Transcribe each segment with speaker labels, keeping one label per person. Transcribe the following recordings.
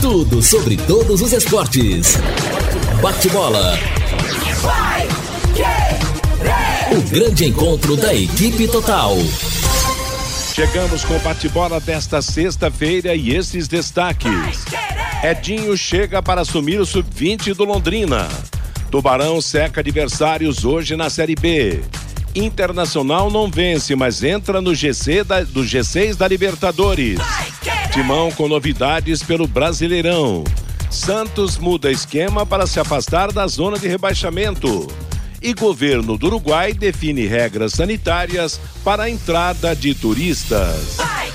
Speaker 1: Tudo sobre todos os esportes. Bate-bola. O grande encontro da equipe total.
Speaker 2: Chegamos com o bate-bola desta sexta-feira e esses destaques. Edinho chega para assumir o sub-20 do Londrina. Tubarão seca adversários hoje na Série B. Internacional não vence, mas entra no GC da, do G6 da Libertadores. Timão com novidades pelo Brasileirão. Santos muda esquema para se afastar da zona de rebaixamento. E governo do Uruguai define regras sanitárias para a entrada de turistas.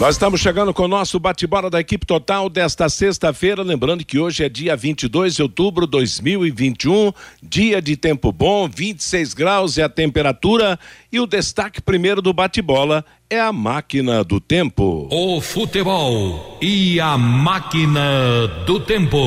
Speaker 2: Nós estamos chegando com o nosso bate-bola da equipe total desta sexta-feira. Lembrando que hoje é dia 22 de outubro de 2021, dia de tempo bom, 26 graus é a temperatura. E o destaque primeiro do bate-bola é a máquina do tempo.
Speaker 3: O futebol e a máquina do tempo.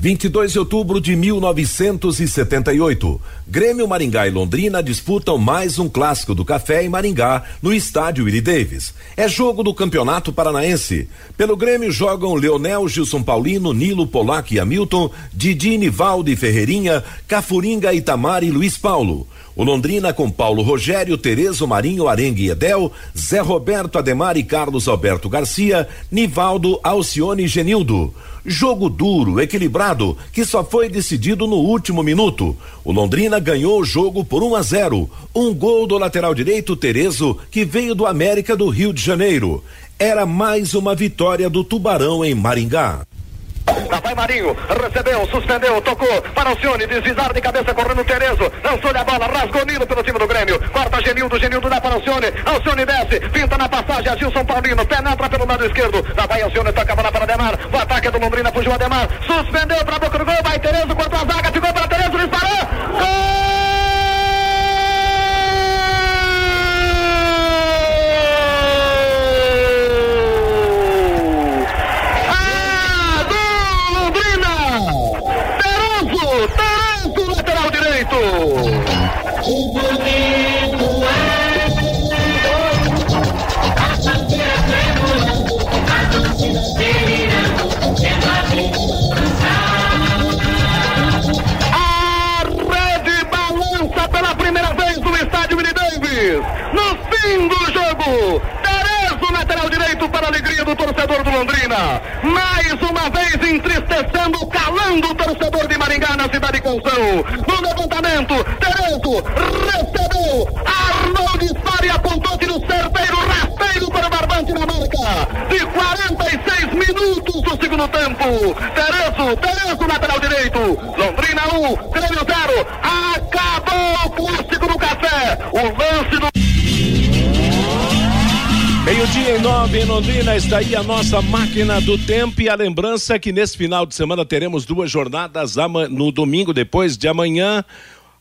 Speaker 4: 22 de outubro de 1978. Grêmio Maringá e Londrina disputam mais um clássico do café em Maringá, no estádio Willie Davis. É jogo do Campeonato Paranaense. Pelo Grêmio jogam Leonel, Gilson Paulino, Nilo, Polac e Hamilton, Didi, Nivaldo e Ferreirinha, Cafuringa, Itamar e Luiz Paulo. O Londrina com Paulo Rogério, Terezo Marinho, Arengue e Edel, Zé Roberto Ademar e Carlos Alberto Garcia, Nivaldo, Alcione e Genildo. Jogo duro, equilibrado, que só foi decidido no último minuto. O Londrina ganhou o jogo por 1 a 0. Um gol do lateral direito Terezo, que veio do América do Rio de Janeiro. Era mais uma vitória do Tubarão em Maringá.
Speaker 5: Lá vai Marinho, recebeu, suspendeu, tocou. Para Alcione, desvisaram de cabeça, correndo Terezo, lançou-lhe a bola, rasgou Nilo pelo time do Grêmio, corta Genildo, Genildo dá para Alcione, Alcione desce, pinta na passagem, Agilson Paulino, penetra pelo lado esquerdo, lá vai Alcione, toca a bola para Ademar, o ataque é do Londrina, fugiu Ademar, suspendeu para a boca do gol, vai Terezo, cortou a zaga, ficou para Terezo, disparou, gol! A uma vez entristecendo, calando o torcedor de Maringá na cidade Canção. No levantamento, Terezo recebeu, armou disparo e apontou tiro certeiro, rasteiro para o Barbante na marca. De 46 minutos do segundo tempo. Terezo, Terezo, lateral direito. Londrina 1,
Speaker 2: 9 em Londrina, está aí a nossa máquina do tempo e a lembrança é que nesse final de semana teremos duas jornadas no domingo depois de amanhã.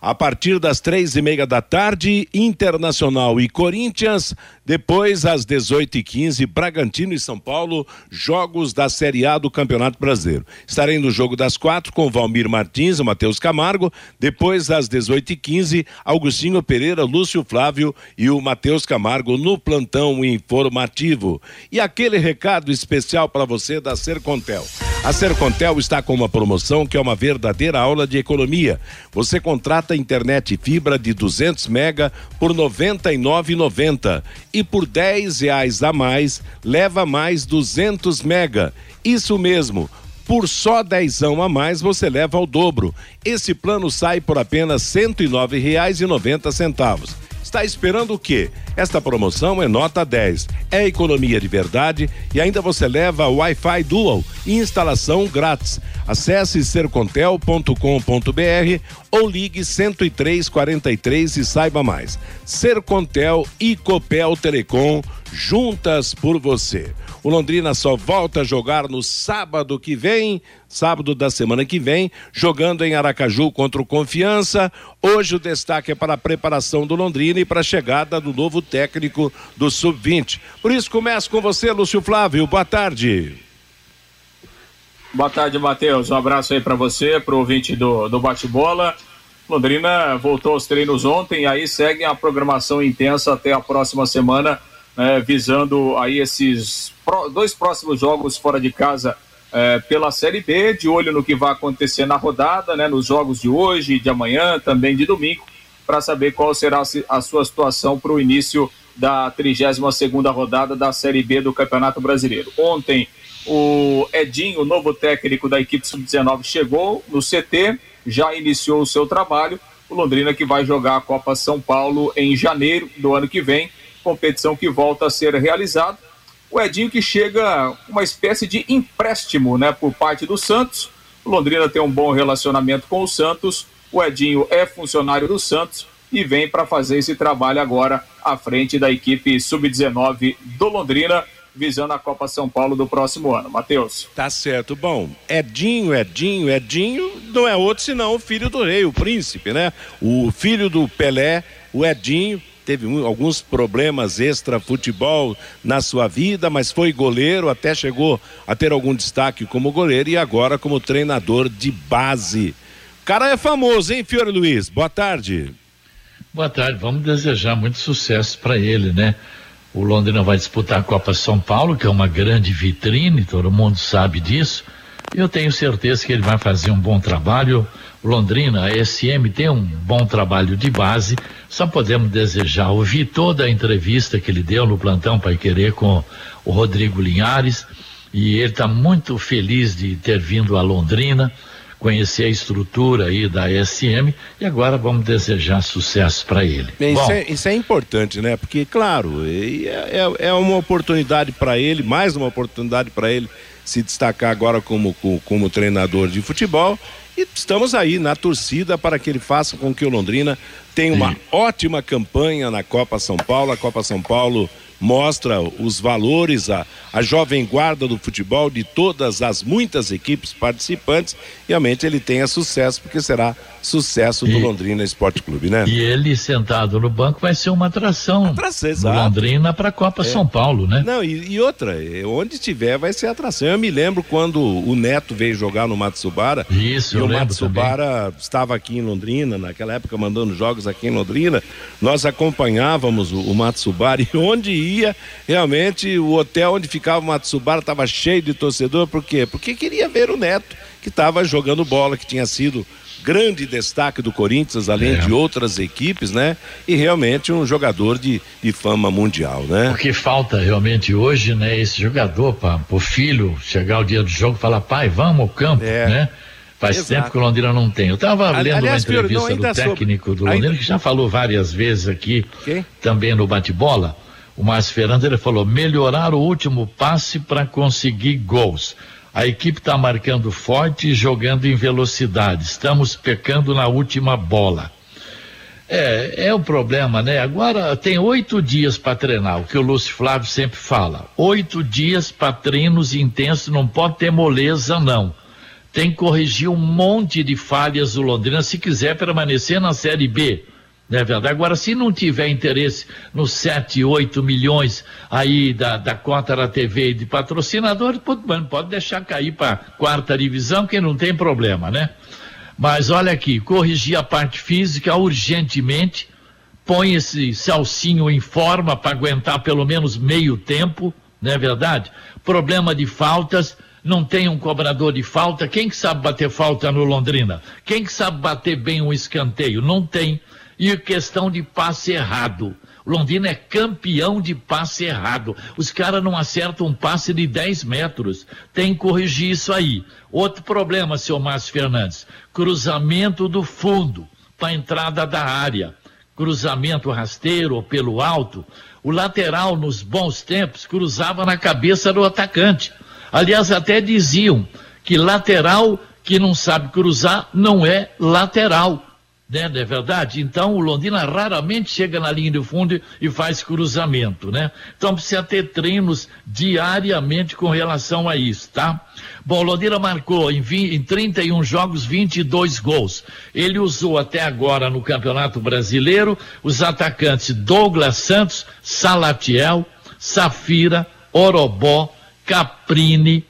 Speaker 2: A partir das três e meia da tarde, Internacional e Corinthians, depois, às 18h15, Bragantino e São Paulo, jogos da Série A do Campeonato Brasileiro. Estarei no jogo das quatro com Valmir Martins e Matheus Camargo. Depois, às 18h15, Augustinho Pereira, Lúcio Flávio e o Matheus Camargo no plantão informativo. E aquele recado especial para você da Sercontel. A Sercontel está com uma promoção que é uma verdadeira aula de economia. Você contrata internet fibra de 200 mega por R$ 99,90 e por 10 reais a mais leva mais 200 mega. Isso mesmo. Por só dezão a mais você leva ao dobro. Esse plano sai por apenas R$ 109,90. Está esperando o quê? Esta promoção é nota 10. É economia de verdade e ainda você leva Wi-Fi Dual e instalação grátis. Acesse sercontel.com.br ou ligue 10343 e saiba mais. Sercontel e Copel Telecom juntas por você. O Londrina só volta a jogar no sábado que vem, sábado da semana que vem, jogando em Aracaju contra o Confiança. Hoje o destaque é para a preparação do Londrina e para a chegada do novo técnico do Sub-20. Por isso começo com você, Lúcio Flávio. Boa tarde.
Speaker 6: Boa tarde, Matheus. Um abraço aí para você, para o ouvinte do, do bate-bola. Londrina voltou aos treinos ontem, aí segue a programação intensa até a próxima semana é, visando aí esses dois próximos jogos fora de casa é, pela Série B, de olho no que vai acontecer na rodada, né, nos jogos de hoje, de amanhã, também de domingo, para saber qual será a sua situação para o início da 32 segunda rodada da Série B do Campeonato Brasileiro. Ontem, o Edinho, o novo técnico da equipe sub-19, chegou no CT, já iniciou o seu trabalho. O Londrina que vai jogar a Copa São Paulo em janeiro do ano que vem competição que volta a ser realizada. O Edinho que chega uma espécie de empréstimo, né, por parte do Santos. O Londrina tem um bom relacionamento com o Santos. O Edinho é funcionário do Santos e vem para fazer esse trabalho agora à frente da equipe sub-19 do Londrina, visando a Copa São Paulo do próximo ano. Matheus.
Speaker 2: Tá certo. Bom, Edinho, Edinho, Edinho não é outro senão o filho do rei, o príncipe, né? O filho do Pelé, o Edinho, teve um, alguns problemas extra-futebol na sua vida, mas foi goleiro, até chegou a ter algum destaque como goleiro e agora como treinador de base. O cara é famoso, hein, Fiore Luiz? Boa tarde.
Speaker 7: Boa tarde, vamos desejar muito sucesso para ele, né? O Londrina vai disputar a Copa São Paulo, que é uma grande vitrine, todo mundo sabe disso. Eu tenho certeza que ele vai fazer um bom trabalho. Londrina, a SM tem um bom trabalho de base. Só podemos desejar. Ouvi toda a entrevista que ele deu no plantão Pai Querer com o Rodrigo Linhares e ele está muito feliz de ter vindo a Londrina, conhecer a estrutura aí da SM e agora vamos desejar sucesso para ele.
Speaker 2: Bem, isso, é, isso, é, importante, né? Porque, claro, é, é, é uma oportunidade para ele, mais uma oportunidade para ele se destacar agora como, como, como treinador de futebol. E estamos aí na torcida para que ele faça com que o Londrina tenha uma Sim. ótima campanha na Copa São Paulo. A Copa São Paulo mostra os valores, a, a jovem guarda do futebol de todas as muitas equipes participantes. Realmente ele tenha sucesso, porque será sucesso do e, Londrina Esporte Clube, né?
Speaker 7: E ele sentado no banco vai ser uma atração. Atração, exato. Londrina para a Copa é. São Paulo, né?
Speaker 2: Não, e, e, outra, onde estiver vai ser atração. Eu me lembro quando o Neto veio jogar no Matsubara.
Speaker 7: Isso,
Speaker 2: e
Speaker 7: o
Speaker 2: Matsubara também. estava aqui em Londrina, naquela época mandando jogos aqui em Londrina. Nós acompanhávamos o, o Matsubara e onde ia, realmente o hotel onde ficava o Matsubara estava cheio de torcedor. Por quê? Porque queria ver o Neto, que estava jogando bola, que tinha sido grande destaque do Corinthians, além é. de outras equipes, né? E realmente um jogador de, de fama mundial, né?
Speaker 7: O que falta realmente hoje, né? Esse jogador, para o filho chegar o dia do jogo e falar, pai, vamos ao campo, é. né? Faz Exato. tempo que o Londrina não tem. Eu estava lendo Aliás, uma entrevista do técnico sobre... do Londrina, ainda... que já falou várias vezes aqui, Quem? também no bate-bola. O Márcio Fernandes, ele falou, melhorar o último passe para conseguir gols. A equipe está marcando forte e jogando em velocidade. Estamos pecando na última bola. É, é o problema, né? Agora tem oito dias para treinar, o que o Lúcio Flávio sempre fala. Oito dias para treinos intensos, não pode ter moleza, não. Tem que corrigir um monte de falhas do Londrina se quiser permanecer na Série B. Não é verdade? Agora, se não tiver interesse nos 7, 8 milhões aí da, da cota da TV e de patrocinador, pode, pode deixar cair para quarta divisão, que não tem problema, né? Mas olha aqui, corrigir a parte física urgentemente, põe esse salsinho em forma para aguentar pelo menos meio tempo, não é verdade? Problema de faltas, não tem um cobrador de falta. Quem que sabe bater falta no Londrina? Quem que sabe bater bem um escanteio? Não tem e questão de passe errado. Londrina é campeão de passe errado. Os caras não acertam um passe de 10 metros. Tem que corrigir isso aí. Outro problema, seu Márcio Fernandes: cruzamento do fundo para a entrada da área. cruzamento rasteiro ou pelo alto, o lateral, nos bons tempos, cruzava na cabeça do atacante. Aliás, até diziam que lateral que não sabe cruzar não é lateral né? Não é verdade? Então o Londrina raramente chega na linha de fundo e faz cruzamento, né? Então precisa ter treinos diariamente com relação a isso, tá? Bom, o Londrina marcou em, 20, em 31 jogos 22 gols. Ele usou até agora no Campeonato Brasileiro os atacantes Douglas Santos, Salatiel, Safira, Orobó, Caprini,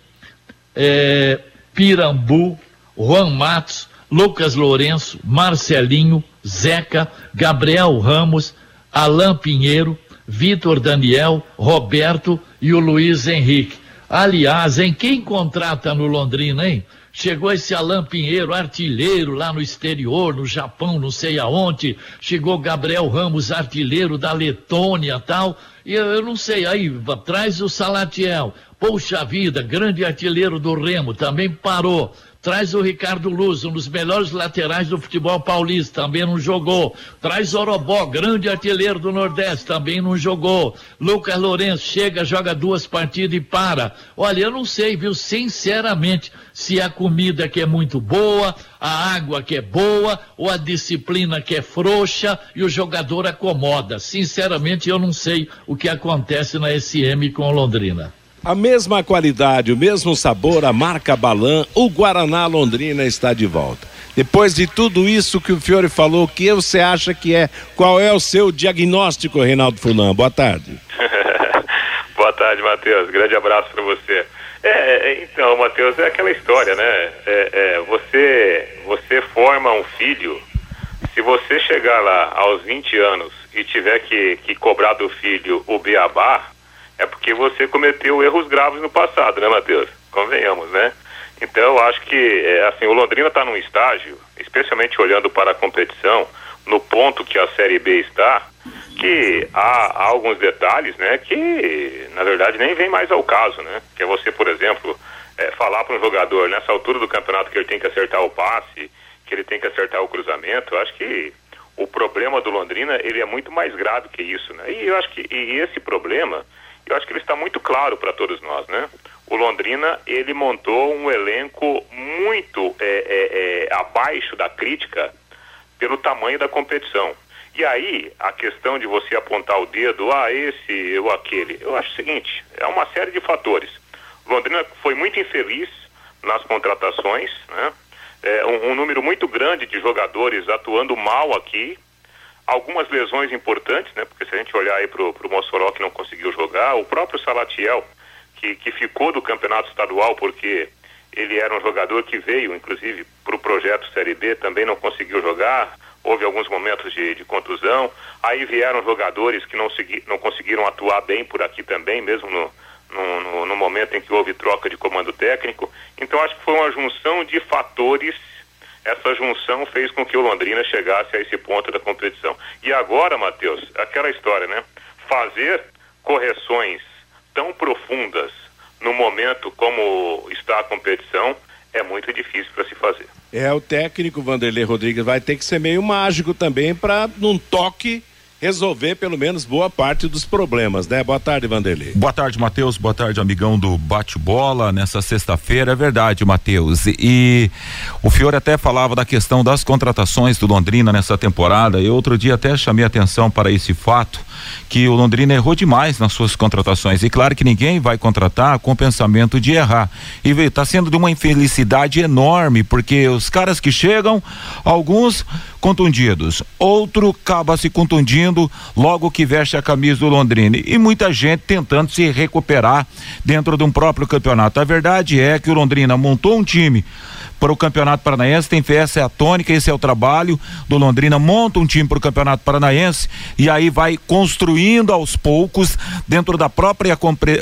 Speaker 7: eh, Pirambu, Juan Matos, Lucas Lourenço, Marcelinho, Zeca, Gabriel Ramos, Alain Pinheiro, Vitor Daniel, Roberto e o Luiz Henrique. Aliás, em quem contrata no Londrina, hein? Chegou esse Alain Pinheiro, artilheiro lá no exterior, no Japão, não sei aonde. Chegou Gabriel Ramos, artilheiro da Letônia tal. E eu, eu não sei, aí traz o Salatiel. Poxa vida, grande artilheiro do Remo, também parou. Traz o Ricardo Luz, um dos melhores laterais do futebol paulista, também não jogou. Traz Orobó, grande artilheiro do Nordeste, também não jogou. Lucas Lourenço chega, joga duas partidas e para. Olha, eu não sei, viu, sinceramente, se a comida que é muito boa, a água que é boa, ou a disciplina que é frouxa e o jogador acomoda. Sinceramente, eu não sei o que acontece na SM com Londrina.
Speaker 2: A mesma qualidade, o mesmo sabor, a marca Balan, o Guaraná Londrina está de volta. Depois de tudo isso que o Fiore falou, o que você acha que é? Qual é o seu diagnóstico, Reinaldo Fulan? Boa tarde.
Speaker 8: Boa tarde, Matheus. Grande abraço para você. É, é, então, Matheus, é aquela história, né? É, é, você, você forma um filho. Se você chegar lá aos 20 anos e tiver que, que cobrar do filho o beabá, é porque você cometeu erros graves no passado, né, Matheus? Convenhamos, né? Então, eu acho que, é, assim, o Londrina está num estágio, especialmente olhando para a competição, no ponto que a Série B está, que há, há alguns detalhes, né, que, na verdade, nem vem mais ao caso, né? Que é você, por exemplo, é, falar para um jogador nessa altura do campeonato que ele tem que acertar o passe, que ele tem que acertar o cruzamento, eu acho que o problema do Londrina, ele é muito mais grave que isso, né? E eu acho que e esse problema eu acho que ele está muito claro para todos nós, né? O Londrina, ele montou um elenco muito é, é, é, abaixo da crítica pelo tamanho da competição. E aí, a questão de você apontar o dedo, ah, esse ou aquele, eu acho o seguinte, é uma série de fatores. O Londrina foi muito infeliz nas contratações, né? É, um, um número muito grande de jogadores atuando mal aqui, algumas lesões importantes, né? Porque se a gente olhar aí pro, pro Mossoró que não conseguiu jogar, o próprio Salatiel, que, que ficou do campeonato estadual porque ele era um jogador que veio, inclusive, para o projeto Série B, também não conseguiu jogar, houve alguns momentos de, de contusão, aí vieram jogadores que não, segui, não conseguiram atuar bem por aqui também, mesmo no, no, no momento em que houve troca de comando técnico. Então acho que foi uma junção de fatores essa junção fez com que o Londrina chegasse a esse ponto da competição. E agora, Matheus, aquela história, né? Fazer correções tão profundas no momento como está a competição é muito difícil para se fazer.
Speaker 2: É, o técnico Vanderlei Rodrigues vai ter que ser meio mágico também para num toque resolver pelo menos boa parte dos problemas, né? Boa tarde, Vanderlei.
Speaker 9: Boa tarde, Matheus. Boa tarde, amigão do bate-bola nessa sexta-feira. É verdade, Matheus. E, o Fiore até falava da questão das contratações do Londrina nessa temporada. E outro dia até chamei atenção para esse fato que o Londrina errou demais nas suas contratações. E claro que ninguém vai contratar com o pensamento de errar. E está sendo de uma infelicidade enorme, porque os caras que chegam, alguns contundidos, outro acaba se contundindo logo que veste a camisa do Londrina e muita gente tentando se recuperar dentro de um próprio campeonato. A verdade é que o Londrina montou um time para o Campeonato Paranaense, tem essa é a tônica, esse é o trabalho do Londrina, monta um time para o Campeonato Paranaense e aí vai construindo aos poucos, dentro da própria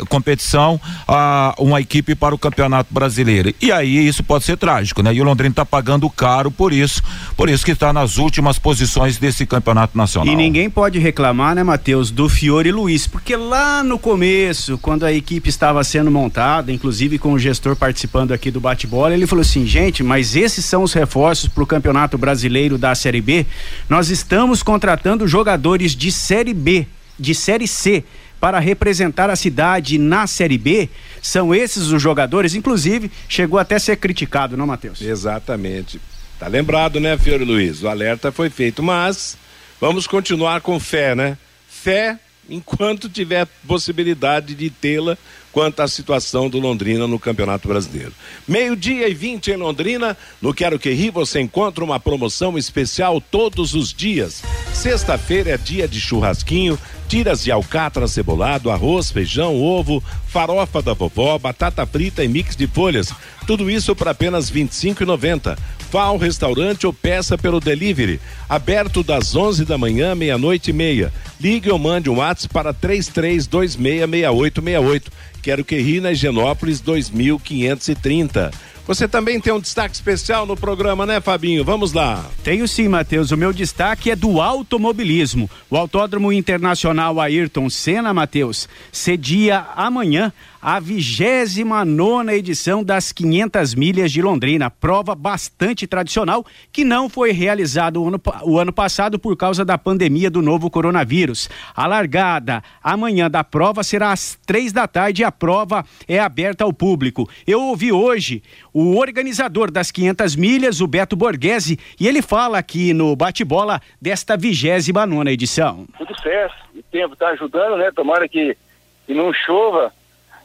Speaker 9: competição, a, uma equipe para o Campeonato Brasileiro. E aí isso pode ser trágico, né? E o Londrina está pagando caro por isso, por isso que está nas últimas posições desse Campeonato Nacional.
Speaker 10: E ninguém pode reclamar, né, Matheus, do Fiore Luiz, porque lá no começo, quando a equipe estava sendo montada, inclusive com o gestor participando aqui do bate-bola, ele falou assim, gente, infelizmente, mas esses são os reforços para o Campeonato Brasileiro da Série B. Nós estamos contratando jogadores de Série B, de Série C para representar a cidade na Série B. São esses os jogadores, inclusive, chegou até a ser criticado, não, Matheus?
Speaker 2: Exatamente. Tá lembrado, né, Fiore Luiz? O alerta foi feito, mas vamos continuar com fé, né? Fé enquanto tiver possibilidade de tê-la quanto à situação do Londrina no Campeonato Brasileiro. Meio-dia e 20 em Londrina, no Quero Que Ri você encontra uma promoção especial todos os dias. Sexta-feira é dia de churrasquinho, tiras de alcatra cebolado, arroz, feijão, ovo, farofa da vovó, batata frita e mix de folhas. Tudo isso por apenas R$ 25,90. Ao restaurante ou peça pelo delivery. Aberto das 11 da manhã, meia-noite e meia. Ligue ou mande um WhatsApp para 33266868. Quero que ri na Higienópolis 2530. Você também tem um destaque especial no programa, né, Fabinho? Vamos lá.
Speaker 10: Tenho sim, Matheus. O meu destaque é do automobilismo. O Autódromo Internacional Ayrton Senna, Matheus, cedia amanhã a 29 nona edição das 500 milhas de Londrina, prova bastante tradicional que não foi realizada o ano, o ano passado por causa da pandemia do novo coronavírus. A largada amanhã da prova será às três da tarde e a prova é aberta ao público. Eu ouvi hoje o organizador das 500 milhas, o Beto Borghese, e ele fala aqui no bate-bola desta 29 nona edição.
Speaker 11: Tudo certo, o tempo está ajudando, né? Tomara que, que não chova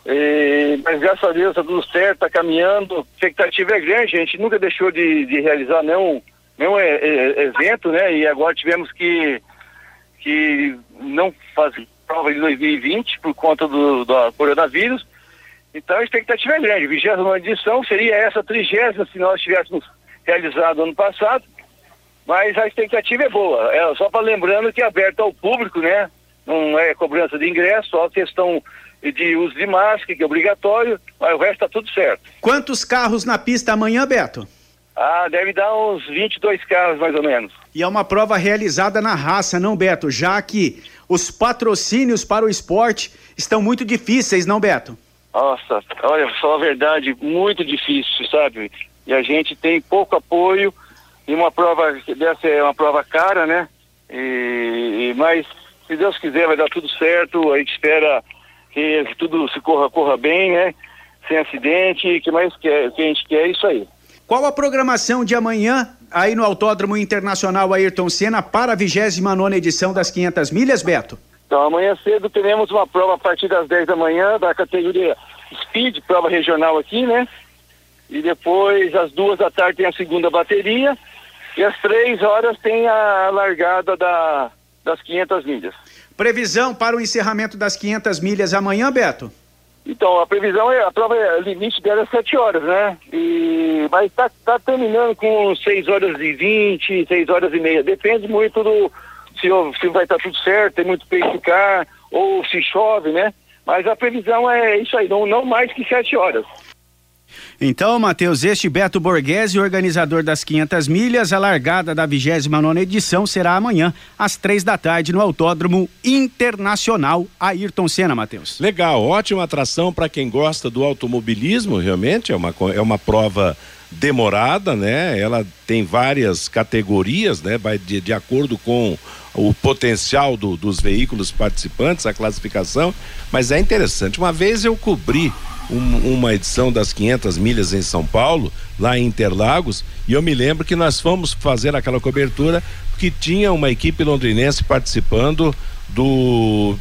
Speaker 11: e, mas graças a Deus está tudo certo, está caminhando. A expectativa é grande, a gente nunca deixou de, de realizar nenhum, nenhum é, é, evento, né? E agora tivemos que, que não fazer prova de 2020 por conta do, do coronavírus. Então a expectativa é grande. 29 edição seria essa trigésima se nós tivéssemos realizado ano passado. Mas a expectativa é boa. É só para lembrando que é aberto ao público, né? Não é cobrança de ingresso, só questão de uso de máscara, que é obrigatório, mas o resto está tudo certo.
Speaker 10: Quantos carros na pista amanhã, Beto?
Speaker 11: Ah, deve dar uns 22 carros mais ou menos.
Speaker 10: E é uma prova realizada na raça, não, Beto? Já que os patrocínios para o esporte estão muito difíceis, não, Beto?
Speaker 11: Nossa, olha, só a verdade, muito difícil, sabe? E a gente tem pouco apoio e uma prova dessa é uma prova cara, né? E, mas se Deus quiser vai dar tudo certo, a gente espera que tudo se corra, corra bem, né? Sem acidente, que mais quer, que a gente quer é isso aí.
Speaker 10: Qual a programação de amanhã aí no Autódromo Internacional Ayrton Senna para a 29 edição das 500 milhas, Beto?
Speaker 11: Então, amanhã cedo teremos uma prova a partir das 10 da manhã da categoria Speed, prova regional aqui, né? E depois, às duas da tarde, tem a segunda bateria. E às três horas tem a largada da, das 500 milhas.
Speaker 10: Previsão para o encerramento das 500 milhas amanhã, Beto?
Speaker 11: Então, a previsão é, a prova, é, limite dela é 7 horas, né? E, mas está tá terminando com 6 horas e 20, 6 horas e meia. Depende muito do se, se vai estar tá tudo certo, tem muito peixe ficar, ou se chove, né? Mas a previsão é isso aí, não, não mais que 7 horas.
Speaker 10: Então, Matheus, este Beto Borghese, organizador das 500 milhas, a largada da 29 edição será amanhã, às três da tarde, no Autódromo Internacional Ayrton Senna, Matheus.
Speaker 2: Legal, ótima atração para quem gosta do automobilismo, realmente, é uma, é uma prova demorada, né? Ela tem várias categorias, né? Vai de, de acordo com o potencial do, dos veículos participantes, a classificação, mas é interessante. Uma vez eu cobri um, uma edição das 500 milhas em São Paulo, lá em Interlagos, e eu me lembro que nós fomos fazer aquela cobertura que tinha uma equipe londrinense participando do,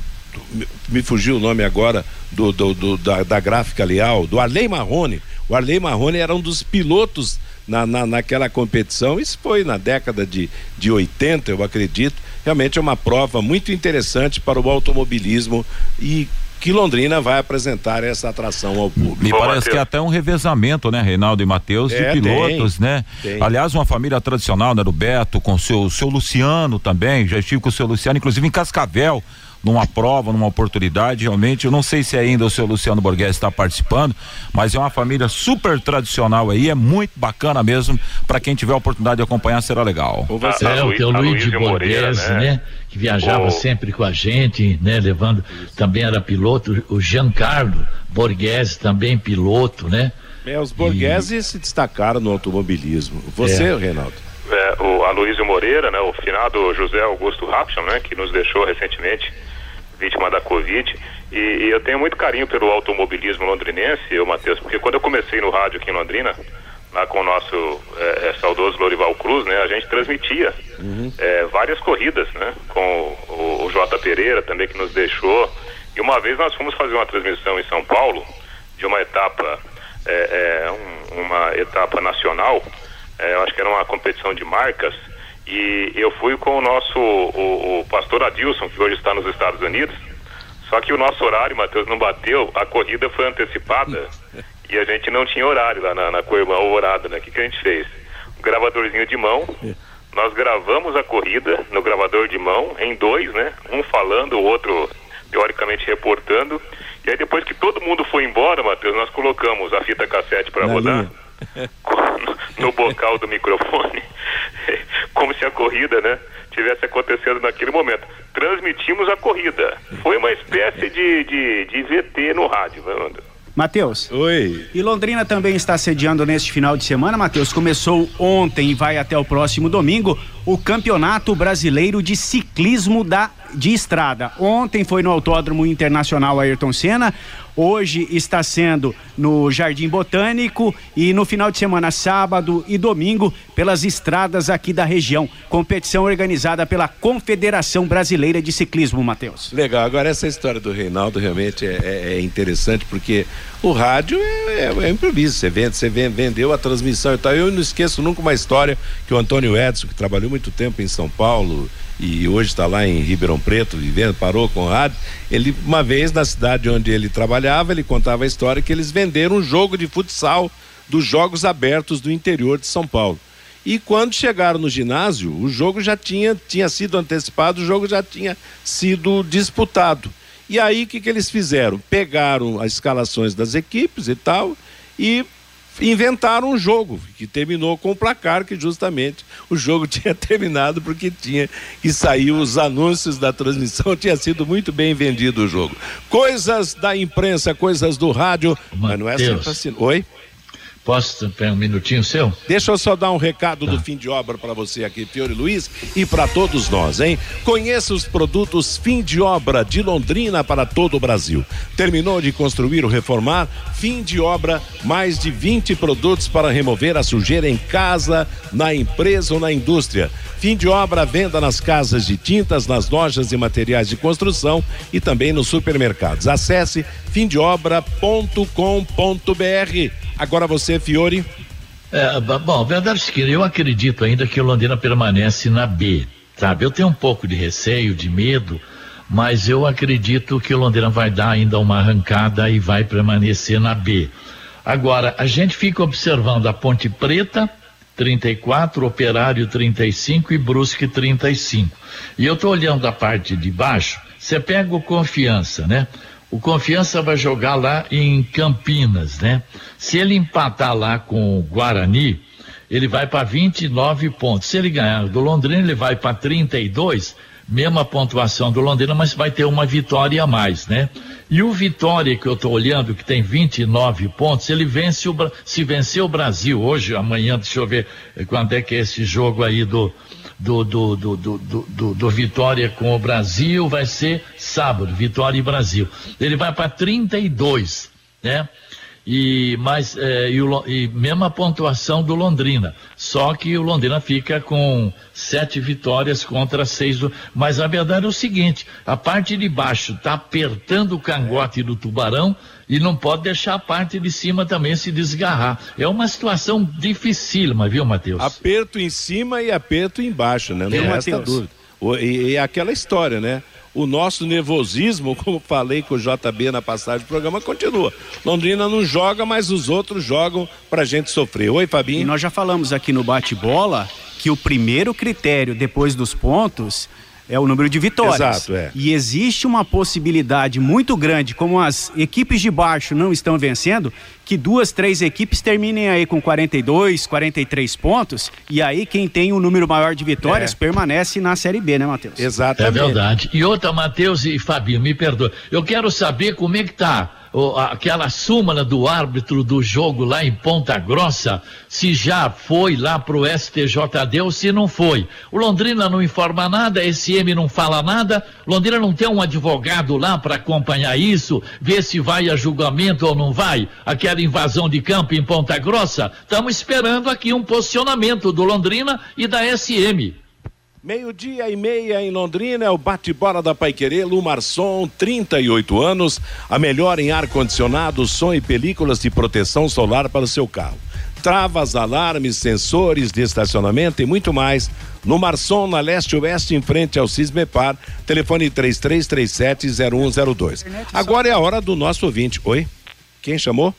Speaker 2: me fugiu o nome agora do, do, do da, da, gráfica Leal, do Arley Marrone. O Arley Marrone era um dos pilotos na, na, naquela competição. Isso foi na década de, de 80, eu acredito. Realmente é uma prova muito interessante para o automobilismo e que Londrina vai apresentar essa atração ao público.
Speaker 9: Me parece que é até um revezamento, né, Reinaldo e Matheus, é, de pilotos, tem, né? Tem. Aliás, uma família tradicional, né, do Beto, com seu seu Luciano também, já estive com o seu Luciano, inclusive em Cascavel numa prova, numa oportunidade, realmente, eu não sei se ainda o seu Luciano Borges está participando, mas é uma família super tradicional aí, é muito bacana mesmo, para quem tiver a oportunidade de acompanhar, será legal.
Speaker 7: Você, é, o teu Luiz Borges, né? né? Que viajava oh. sempre com a gente, né? Levando, também era piloto, o Giancarlo Borges também piloto, né?
Speaker 2: É, os Borghese e... se destacaram no automobilismo. Você, é. Reinaldo?
Speaker 8: É, o Aloysio Moreira, né, o finado José Augusto Rapson, né, que nos deixou recentemente vítima da Covid. E, e, eu tenho muito carinho pelo automobilismo londrinense, eu, Matheus, porque quando eu comecei no rádio aqui em Londrina, lá com o nosso é, é, saudoso Lorival Cruz, né, a gente transmitia uhum. é, várias corridas, né, com o, o J. Pereira também que nos deixou. E uma vez nós fomos fazer uma transmissão em São Paulo de uma etapa, é, é, um, uma etapa nacional, é, eu acho que era uma competição de marcas, e eu fui com o nosso, o, o pastor Adilson, que hoje está nos Estados Unidos, só que o nosso horário, Matheus, não bateu, a corrida foi antecipada e a gente não tinha horário lá na, na Coirmã Horada, né? O que, que a gente fez? Um gravadorzinho de mão, nós gravamos a corrida no gravador de mão, em dois, né? Um falando, o outro teoricamente reportando. E aí depois que todo mundo foi embora, Matheus, nós colocamos a fita cassete para rodar no bocal do microfone, como se a corrida, né, tivesse acontecendo naquele momento. Transmitimos a corrida. Foi uma espécie de, de, de VT no rádio, Fernando.
Speaker 10: Matheus.
Speaker 2: Oi.
Speaker 10: E Londrina também está sediando neste final de semana, Matheus. Começou ontem e vai até o próximo domingo o Campeonato Brasileiro de Ciclismo da de Estrada. Ontem foi no Autódromo Internacional Ayrton Senna, hoje está sendo no Jardim Botânico e no final de semana, sábado e domingo, pelas estradas aqui da região. Competição organizada pela Confederação Brasileira de Ciclismo, Matheus.
Speaker 2: Legal, agora essa história do Reinaldo realmente é, é, é interessante porque o rádio é, é, é improviso, você vende, você vende, vendeu a transmissão e tal. Eu não esqueço nunca uma história que o Antônio Edson, que trabalhou muito tempo em São Paulo e hoje está lá em Ribeirão Preto vivendo, parou com o rádio. Ele, uma vez na cidade onde ele trabalhava, ele contava a história que eles venderam um jogo de futsal dos Jogos Abertos do interior de São Paulo. E quando chegaram no ginásio, o jogo já tinha, tinha sido antecipado, o jogo já tinha sido disputado. E aí o que, que eles fizeram? Pegaram as escalações das equipes e tal e inventaram um jogo que terminou com o placar que justamente o jogo tinha terminado porque tinha que sair os anúncios da transmissão. Tinha sido muito bem vendido o jogo. Coisas da imprensa coisas do rádio
Speaker 7: Mateus. mas não é sempre assim. Oi Posso ter um minutinho seu?
Speaker 2: Deixa eu só dar um recado tá. do fim de obra para você aqui, Fiore Luiz, e para todos nós, hein? Conheça os produtos fim de obra de Londrina para todo o Brasil. Terminou de construir ou reformar? Fim de obra, mais de 20 produtos para remover a sujeira em casa, na empresa ou na indústria. Fim de obra, venda nas casas de tintas, nas lojas e materiais de construção e também nos supermercados. Acesse fimdeobra.com.br. Agora você, Fiore.
Speaker 7: É, bom, verdade é eu acredito ainda que o Londrina permanece na B, sabe? Eu tenho um pouco de receio, de medo, mas eu acredito que o Londrina vai dar ainda uma arrancada e vai permanecer na B. Agora, a gente fica observando a Ponte Preta, 34, Operário 35 e Brusque 35. E eu estou olhando a parte de baixo, você pega o Confiança, né? O Confiança vai jogar lá em Campinas, né? Se ele empatar lá com o Guarani, ele vai para 29 pontos. Se ele ganhar do Londrina, ele vai para 32, mesma pontuação do Londrina, mas vai ter uma vitória a mais, né? E o Vitória que eu estou olhando, que tem 29 pontos, ele vence o se vencer o Brasil hoje, amanhã, deixa eu ver quando é que é esse jogo aí do do, do, do, do, do, Vitória com o Brasil vai ser sábado, Vitória e Brasil. Ele vai para 32, né? E, mais, é, e, o, e mesma pontuação do Londrina. Só que o Londrina fica com sete vitórias contra seis. Do, mas a verdade é o seguinte: a parte de baixo está apertando o cangote do tubarão e não pode deixar a parte de cima também se desgarrar. É uma situação dificílima, viu, Matheus?
Speaker 2: Aperto em cima e aperto embaixo, né? Não é, resta dúvida. E, e aquela história, né? o nosso nervosismo, como falei com o JB na passagem do programa, continua. Londrina não joga, mas os outros jogam pra gente sofrer. Oi, Fabinho.
Speaker 10: E nós já falamos aqui no bate-bola que o primeiro critério depois dos pontos é o número de vitórias.
Speaker 2: Exato, é.
Speaker 10: E existe uma possibilidade muito grande, como as equipes de baixo não estão vencendo, que duas, três equipes terminem aí com 42, 43 pontos, e aí quem tem o um número maior de vitórias é. permanece na Série B, né, Matheus?
Speaker 7: Exatamente. É verdade. E outra, Matheus e Fabinho, me perdoe. Eu quero saber como é que tá aquela súmula do árbitro do jogo lá em Ponta Grossa, se já foi lá pro STJD ou se não foi. O Londrina não informa nada, SM não fala nada, Londrina não tem um advogado lá para acompanhar isso, ver se vai a julgamento ou não vai, aquela invasão de campo em Ponta Grossa. Estamos esperando aqui um posicionamento do Londrina e da SM.
Speaker 2: Meio-dia e meia em Londrina, é o bate-bola da Paiquerê, Lumarson, 38 anos, a melhor em ar-condicionado, som e películas de proteção solar para o seu carro. Travas, alarmes, sensores de estacionamento e muito mais. No Marson, na leste-oeste, em frente ao Cismepar, telefone 33370102. Agora é a hora do nosso ouvinte. Oi? Quem chamou?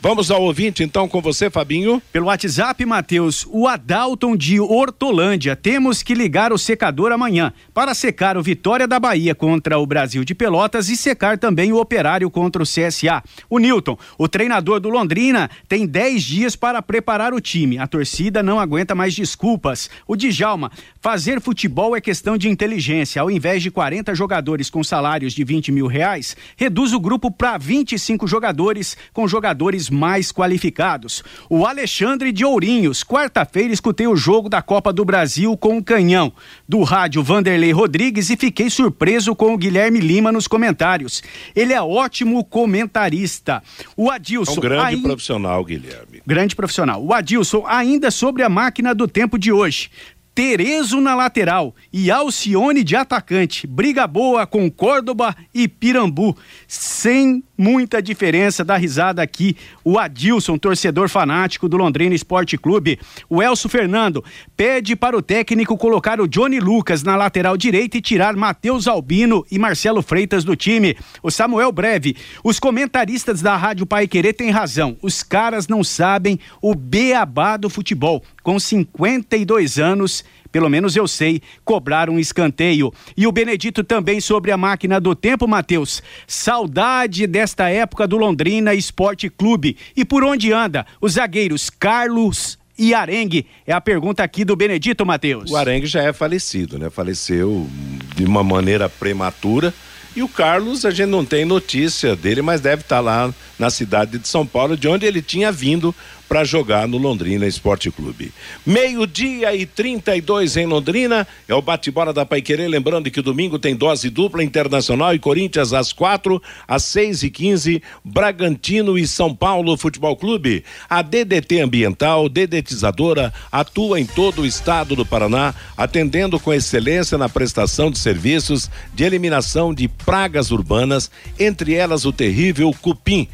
Speaker 2: Vamos ao ouvinte então com você, Fabinho.
Speaker 10: Pelo WhatsApp, Matheus, o Adalton de Hortolândia. Temos que ligar o secador amanhã para secar o Vitória da Bahia contra o Brasil de Pelotas e secar também o Operário contra o CSA. O Newton, o treinador do Londrina, tem 10 dias para preparar o time. A torcida não aguenta mais desculpas. O Djalma, fazer futebol é questão de inteligência. Ao invés de 40 jogadores com salários de 20 mil reais, reduz o grupo para 25 jogadores com jogadores mais qualificados. O Alexandre de Ourinhos, quarta-feira escutei o jogo da Copa do Brasil com o Canhão, do rádio Vanderlei Rodrigues e fiquei surpreso com o Guilherme Lima nos comentários. Ele é ótimo comentarista. O Adilson. É um
Speaker 2: grande profissional, Guilherme.
Speaker 10: Grande profissional. O Adilson, ainda sobre a máquina do tempo de hoje. Terezo na lateral e Alcione de atacante. Briga boa com Córdoba e Pirambu. Sem muita diferença da risada aqui. O Adilson, torcedor fanático do Londrina Esporte Clube. O Elso Fernando pede para o técnico colocar o Johnny Lucas na lateral direita e tirar Matheus Albino e Marcelo Freitas do time. O Samuel Breve. Os comentaristas da Rádio Pai Querer têm razão. Os caras não sabem o beabá do futebol. Com 52 anos, pelo menos eu sei, cobrar um escanteio. E o Benedito também sobre a máquina do tempo, Matheus. Saudade desta época do Londrina Esporte Clube. E por onde anda? Os zagueiros Carlos e Arengue? É a pergunta aqui do Benedito, Matheus.
Speaker 2: O Arengue já é falecido, né? Faleceu de uma maneira prematura. E o Carlos, a gente não tem notícia dele, mas deve estar lá na cidade de São Paulo, de onde ele tinha vindo para jogar no Londrina Esporte Clube. Meio-dia e 32 em Londrina, é o bate-bola da Paiquerê. Lembrando que domingo tem dose dupla Internacional e Corinthians às quatro, às seis e quinze, Bragantino e São Paulo Futebol Clube. A DDT Ambiental, dedetizadora, atua em todo o estado do Paraná, atendendo com excelência na prestação de serviços de eliminação de pragas urbanas, entre elas o terrível cupim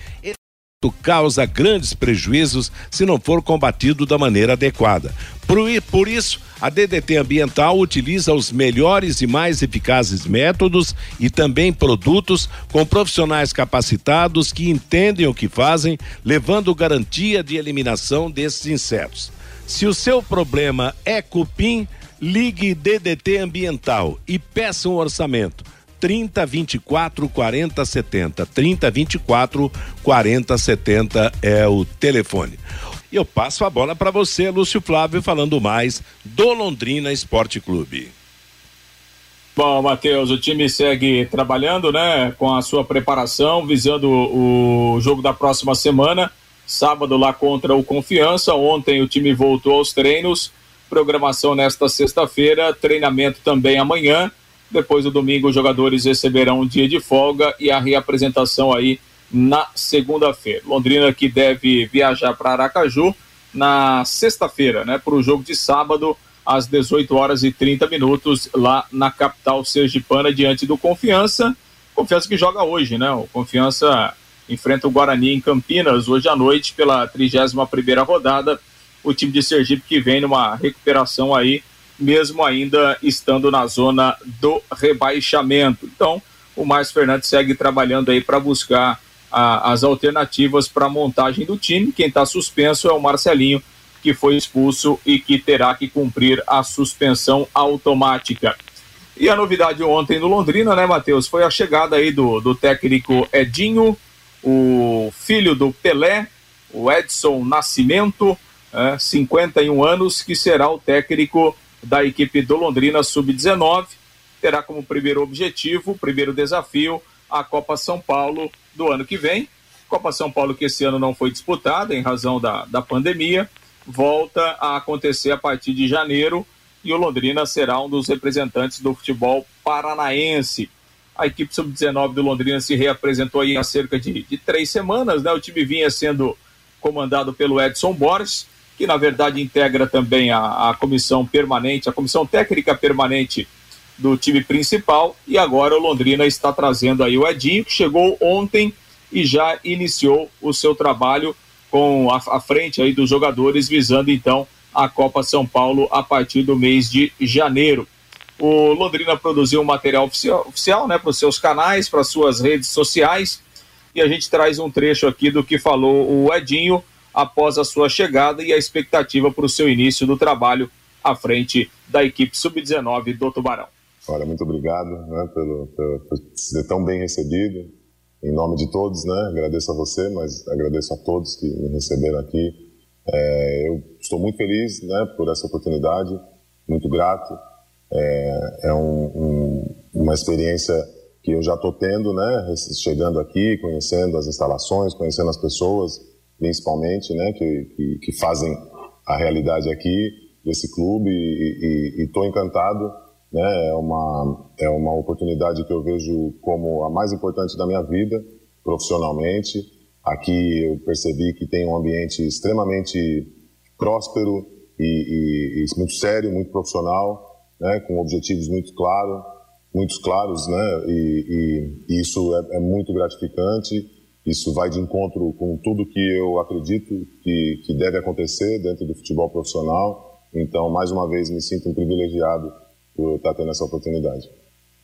Speaker 2: causa grandes prejuízos se não for combatido da maneira adequada. Por, por isso, a DDT Ambiental utiliza os melhores e mais eficazes métodos e também produtos com profissionais capacitados que entendem o que fazem, levando garantia de eliminação desses insetos. Se o seu problema é cupim, ligue DDT Ambiental e peça um orçamento 30 24 40 70. 30 24 40 70 é o telefone. E eu passo a bola para você, Lúcio Flávio, falando mais do Londrina Esporte Clube.
Speaker 6: Bom, Matheus, o time segue trabalhando, né, com a sua preparação, visando o jogo da próxima semana, sábado lá contra o Confiança. Ontem o time voltou aos treinos, programação nesta sexta-feira, treinamento também amanhã. Depois do domingo, os jogadores receberão um dia de folga e a reapresentação aí na segunda-feira. Londrina que deve viajar para Aracaju na sexta-feira, né, para o jogo de sábado às 18 horas e 30 minutos lá na capital sergipana diante do Confiança. Confiança que joga hoje, né? O Confiança enfrenta o Guarani em Campinas hoje à noite pela 31 primeira rodada. O time de Sergipe que vem numa recuperação aí mesmo ainda estando na zona do rebaixamento. Então, o Márcio Fernandes segue trabalhando aí para buscar a, as alternativas para a montagem do time. Quem está suspenso é o Marcelinho, que foi expulso e que terá que cumprir a suspensão automática. E a novidade ontem no Londrina, né, Matheus? Foi a chegada aí do, do técnico Edinho, o filho do Pelé, o Edson Nascimento, é, 51 anos, que será o técnico da equipe do Londrina Sub-19. Terá como primeiro objetivo, primeiro desafio, a Copa São Paulo do ano que vem. Copa São Paulo que esse ano não foi disputada em razão da, da pandemia, volta a acontecer a partir de janeiro e o Londrina será um dos representantes do futebol paranaense. A equipe sub-19 do Londrina se reapresentou aí há cerca de, de três semanas, né? O time vinha sendo comandado pelo Edson Borges, que na verdade integra também a, a comissão permanente, a comissão técnica permanente do time principal, e agora o Londrina está trazendo aí o Edinho, que chegou ontem e já iniciou o seu trabalho com a, a frente aí dos jogadores, visando então a Copa São Paulo a partir do mês de janeiro. O Londrina produziu um material oficial, oficial né, para os seus canais, para suas redes sociais, e a gente traz um trecho aqui do que falou o Edinho após a sua chegada e a expectativa para o seu início do trabalho à frente da equipe sub-19 do Tubarão.
Speaker 12: Olha, muito obrigado né, pelo, pelo, por ser tão bem recebido. Em nome de todos, né, agradeço a você, mas agradeço a todos que me receberam aqui. É, eu estou muito feliz né, por essa oportunidade, muito grato. É, é um, um, uma experiência que eu já estou tendo, né, chegando aqui, conhecendo as instalações, conhecendo as pessoas, principalmente, né, que, que, que fazem a realidade aqui desse clube e estou encantado, né, é uma, é uma oportunidade que eu vejo como a mais importante da minha vida, profissionalmente. Aqui eu percebi que tem um ambiente extremamente próspero e, e, e muito sério, muito profissional, né, com objetivos muito claros, muito claros, né, e, e isso é, é, muito gratificante. Isso vai de encontro com tudo que eu acredito que, que deve acontecer dentro do futebol profissional. Então, mais uma vez, me sinto um privilegiado por estar tendo essa oportunidade.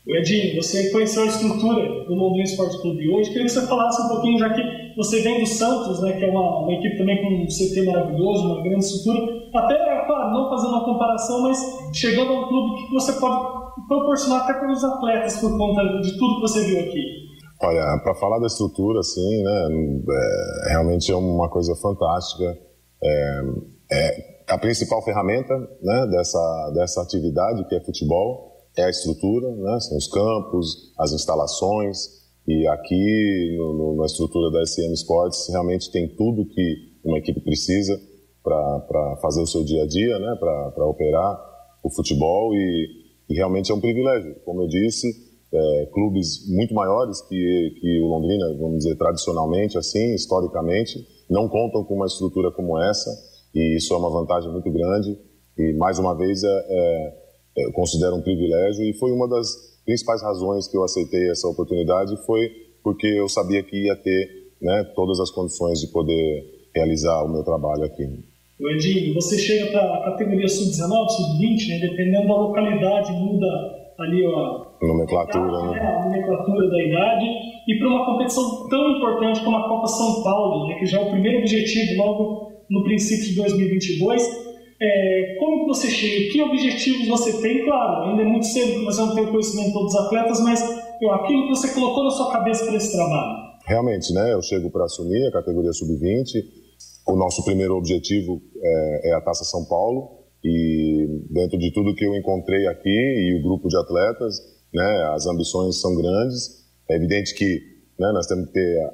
Speaker 13: Edinho, você conheceu a estrutura do Londrina Esporte Clube hoje. Queria que você falasse um pouquinho, já que você vem do Santos, né, que é uma, uma equipe também com um CT maravilhoso, uma grande estrutura. Até, claro, não fazendo uma comparação, mas chegando a um clube que você pode proporcionar até para os atletas por conta de tudo que você viu aqui.
Speaker 12: Olha, para falar da estrutura, assim, né, é, realmente é uma coisa fantástica. É, é a principal ferramenta né, dessa, dessa atividade, que é futebol, é a estrutura, né, são os campos, as instalações, e aqui, no, no, na estrutura da SM Sports, realmente tem tudo que uma equipe precisa para fazer o seu dia a dia, né, para operar o futebol e, e, realmente é um privilégio. Como eu disse, é, clubes muito maiores que, que o Londrina, vamos dizer, tradicionalmente, assim, historicamente, não contam com uma estrutura como essa e isso é uma vantagem muito grande e, mais uma vez, é, é, eu considero um privilégio e foi uma das principais razões que eu aceitei essa oportunidade foi porque eu sabia que ia ter né, todas as condições de poder realizar o meu trabalho aqui.
Speaker 13: O Edinho, você chega para a categoria sub-19, sub-20, né, dependendo da localidade, muda ali a
Speaker 12: nomenclatura,
Speaker 13: né? nomenclatura da idade, e para uma competição tão importante como a Copa São Paulo, né, que já é o primeiro objetivo logo no princípio de 2022, é, como que você chega? Que objetivos você tem? Claro, ainda é muito cedo você não tem o conhecimento de todos os atletas, mas aquilo que você colocou na sua cabeça para esse trabalho.
Speaker 12: Realmente, né? Eu chego para assumir a categoria sub-20. O nosso primeiro objetivo é, é, a Taça São Paulo e dentro de tudo que eu encontrei aqui e o grupo de atletas, né? As ambições são grandes. É evidente que né, nós temos que ter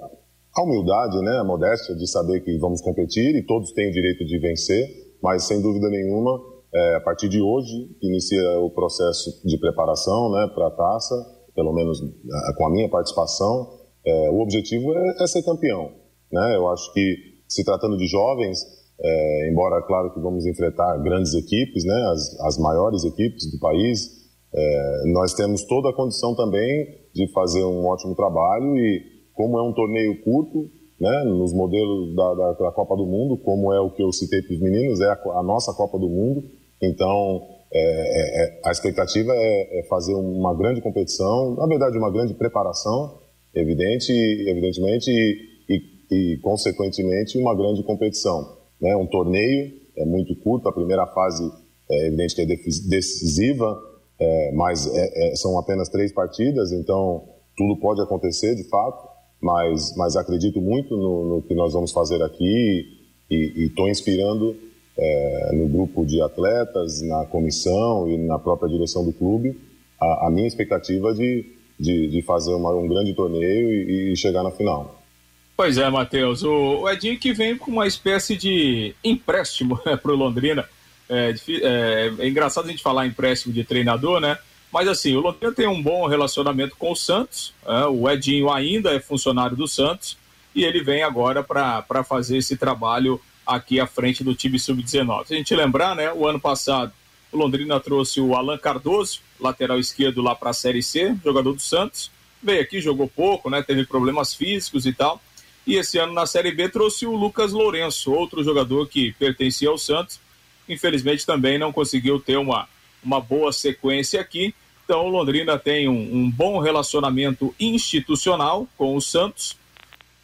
Speaker 12: a humildade, né? A modéstia de saber que vamos competir e todos têm o direito de vencer mas sem dúvida nenhuma, é, a partir de hoje, inicia o processo de preparação né, para a taça, pelo menos com a minha participação. É, o objetivo é, é, ser campeão. Né? Eu acho que, se tratando de jovens, é, embora, claro, que vamos enfrentar grandes equipes, né, as, as maiores equipes do país, é, nós temos toda a condição também de fazer um ótimo trabalho e, como é um torneio curto, né, nos modelos da, da, da, Copa do Mundo, como é o que eu citei para os meninos, é a, a, nossa Copa do Mundo. Então, é, é, é, a expectativa é, é, fazer uma grande competição, na verdade, uma grande preparação, evidente, evidentemente, e, e, e consequentemente, uma grande competição. Né? Um torneio é muito curto, a primeira fase é evidente que é decisiva, é, mas é, é, são apenas três partidas, então tudo pode acontecer de fato mas, mas acredito muito no, no que nós vamos fazer aqui e estou inspirando é, no grupo de atletas, na comissão e na própria direção do clube a, a minha expectativa de, de, de fazer uma, um grande torneio e, e chegar na final.
Speaker 6: Pois é, Matheus. O, Edinho que vem com uma espécie de empréstimo né, para o Londrina. É, é, é, engraçado a gente falar empréstimo de treinador, né? Mas assim, o Londrina tem um bom relacionamento com o Santos. É, o Edinho ainda é funcionário do Santos e ele vem agora para fazer esse trabalho aqui à frente do time sub-19. Se a gente lembrar, né? O ano passado o Londrina trouxe o Alan Cardoso, lateral esquerdo lá para a Série C, jogador do Santos. Veio aqui, jogou pouco, né? Teve problemas físicos e tal. E esse ano na Série B trouxe o Lucas Lourenço, outro jogador que pertencia ao Santos. Infelizmente também não conseguiu ter uma, uma boa sequência aqui. Então Londrina tem um, um bom relacionamento institucional com o Santos.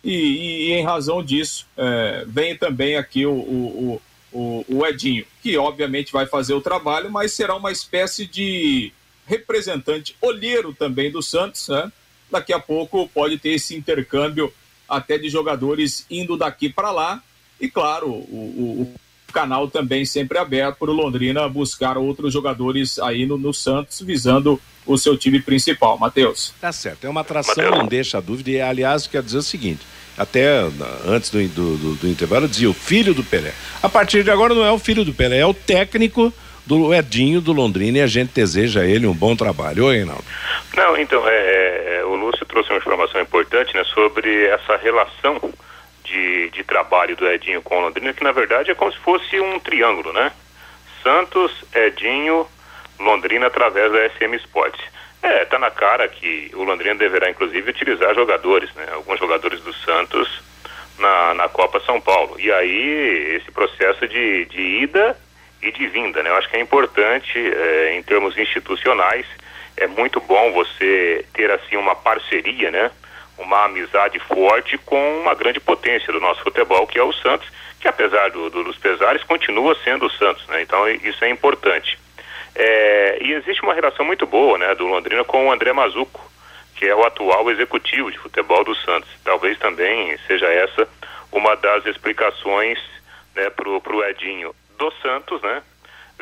Speaker 6: E, e, e em razão disso, é, vem também aqui o, o, o, o Edinho, que obviamente vai fazer o trabalho, mas será uma espécie de representante olheiro também do Santos, né? Daqui a pouco pode ter esse intercâmbio até de jogadores indo daqui para lá. E claro, o, o, canal também sempre aberto para o Londrina buscar outros jogadores aí no, no, Santos, visando o seu time principal. Matheus.
Speaker 2: Tá certo, é uma atração, Mateus. não deixa dúvida. E aliás, quer dizer o seguinte: até antes do, do, do, do intervalo, dizia o filho do Pelé. A partir de agora não é o filho do Pelé, é o técnico do Edinho do Londrina e a gente deseja a ele um bom trabalho. Oi, Reinaldo.
Speaker 8: Não, então, é, é, é, o Lúcio trouxe uma informação importante né, sobre essa relação de, de trabalho do Edinho com o Londrina, que na verdade é como se fosse um triângulo, né? Santos, Edinho, Londrina através da SM Sports. É, tá na cara que o Londrina deverá inclusive utilizar jogadores, né? Alguns jogadores do Santos na, na Copa São Paulo. E aí esse processo de, de ida e de vinda. Né? Eu acho que é importante, é, em termos institucionais, é muito bom você ter assim uma parceria, né? Uma amizade forte com uma grande potência do nosso futebol, que é o Santos, que apesar do, do, dos pesares, continua sendo o Santos. Né? Então isso é importante. É, e existe uma relação muito boa né, do Londrina com o André Mazuco, que é o atual executivo de futebol do Santos. Talvez também seja essa uma das explicações né, para o Edinho do Santos, né,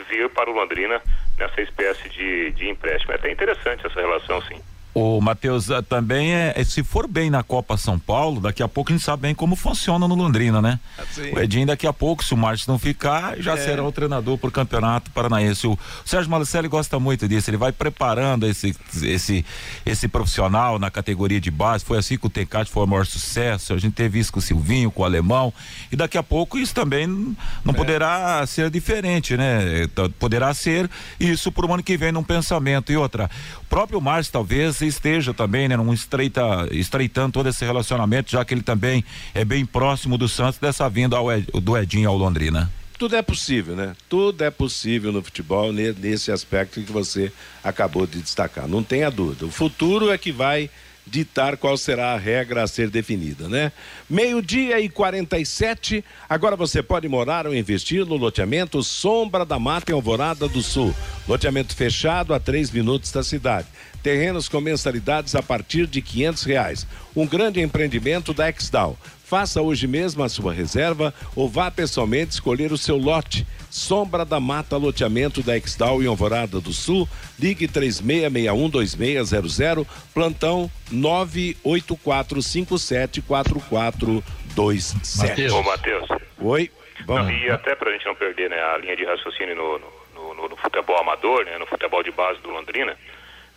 Speaker 8: vir para o Londrina nessa espécie de, de empréstimo. É até interessante essa relação, sim.
Speaker 9: O Matheus, eh, também é, é, se for bem na Copa São Paulo, daqui a pouco a gente sabe bem como funciona no Londrina, né? Assim. O Edinho daqui a pouco, se o Martins não ficar, já é. será o treinador para o Campeonato Paranaense. O, Sérgio Malucelli gosta muito disso, ele vai preparando esse, esse, esse profissional na categoria de base, foi assim que o Tecate foi o maior sucesso, a gente teve isso com o Silvinho, com o Alemão, e daqui a pouco isso também não é. poderá ser diferente, né? Poderá ser isso por um ano que vem num pensamento. E outra, o próprio Márcio talvez esteja também, né, num estreita, estreitando todo esse relacionamento, já que ele também é bem próximo do Santos dessa vinda ao Ed, do Edinho ao Londrina.
Speaker 2: Tudo é possível, né? Tudo é possível no futebol nesse aspecto que você acabou de destacar. Não tenha dúvida. O futuro é que vai ditar qual será a regra a ser definida, né? Meio-dia e 47. Agora você pode morar ou investir no loteamento Sombra da Mata em Alvorada do Sul. Loteamento fechado a três minutos da cidade. Terrenos com mensalidades a partir de quinhentos reais. Um grande empreendimento da Exdal. Faça hoje mesmo a sua reserva ou vá pessoalmente escolher o seu lote. Sombra da Mata Loteamento da Exdal em Alvorada do Sul. Ligue 36612600, plantão 984574427.
Speaker 8: Ô, Matheus.
Speaker 2: Oi.
Speaker 8: Vamos. e até para a gente não perder né, a linha de raciocínio no, no, no, no, futebol amador, né, no futebol de base do Londrina,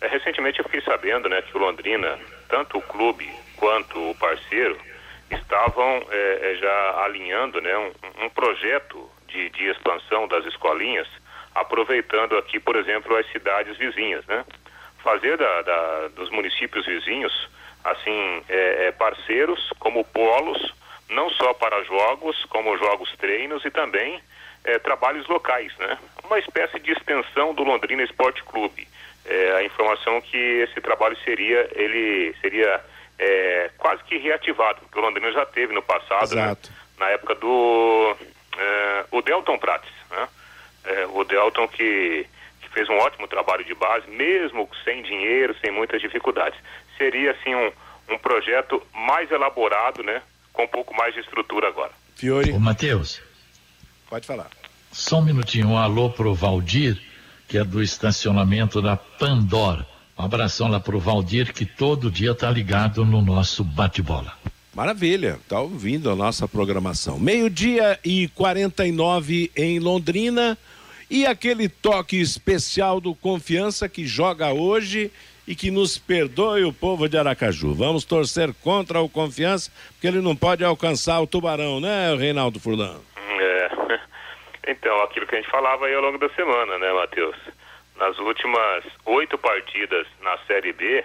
Speaker 8: é, recentemente eu fiquei sabendo né, que o Londrina, tanto o clube quanto o parceiro, estavam é, é, já alinhando né, um, um projeto de, de, expansão das escolinhas, aproveitando aqui, por exemplo, as cidades vizinhas, né? Fazer da, da, dos municípios vizinhos, assim, é, é, parceiros como polos, não só para jogos, como jogos treinos e também é, trabalhos locais, né? Uma espécie de extensão do Londrina Esporte Clube. É, a informação que esse trabalho seria, ele seria é, quase que reativado, porque o Londrina já teve no passado, né? na época do é, o Delton Prates, né? É, o Delton que, que, fez um ótimo trabalho de base, mesmo sem dinheiro, sem muitas dificuldades. Seria assim um, um projeto mais elaborado, né? Com um pouco mais de estrutura agora.
Speaker 7: Fiore. Ô, Matheus.
Speaker 2: Pode falar.
Speaker 7: Só um minutinho, um alô pro Valdir, que é do estacionamento da Pandora Um abração lá pro Valdir, que todo dia tá ligado no nosso bate-bola.
Speaker 2: Maravilha, tá ouvindo a nossa programação. Meio-dia e 49 em Londrina. E aquele toque especial do Confiança que joga hoje e que nos perdoe o povo de Aracaju. Vamos torcer contra o Confiança, porque ele não pode alcançar o Tubarão, né, Reinaldo Furlan?
Speaker 8: É. Então, aquilo que a gente falava aí ao longo da semana, né, Matheus? Nas últimas oito partidas na Série B,